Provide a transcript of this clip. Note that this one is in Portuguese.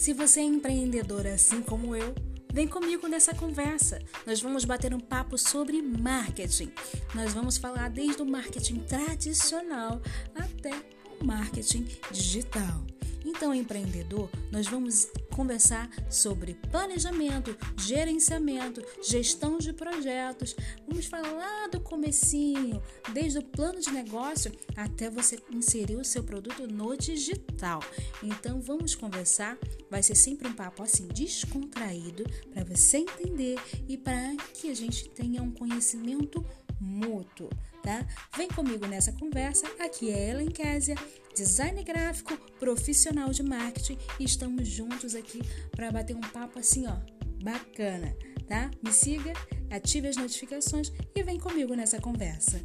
Se você é empreendedor assim como eu, vem comigo nessa conversa. Nós vamos bater um papo sobre marketing. Nós vamos falar desde o marketing tradicional até o marketing digital. Então, empreendedor, nós vamos conversar sobre planejamento, gerenciamento, gestão de projetos. Vamos falar do comecinho, desde o plano de negócio até você inserir o seu produto no digital. Então, vamos conversar. Vai ser sempre um papo assim descontraído para você entender e para que a gente tenha um conhecimento mútuo, tá? Vem comigo nessa conversa. Aqui é Ellen Késia, design gráfico, profissional de marketing e estamos juntos aqui para bater um papo assim, ó, bacana, tá? Me siga, ative as notificações e vem comigo nessa conversa.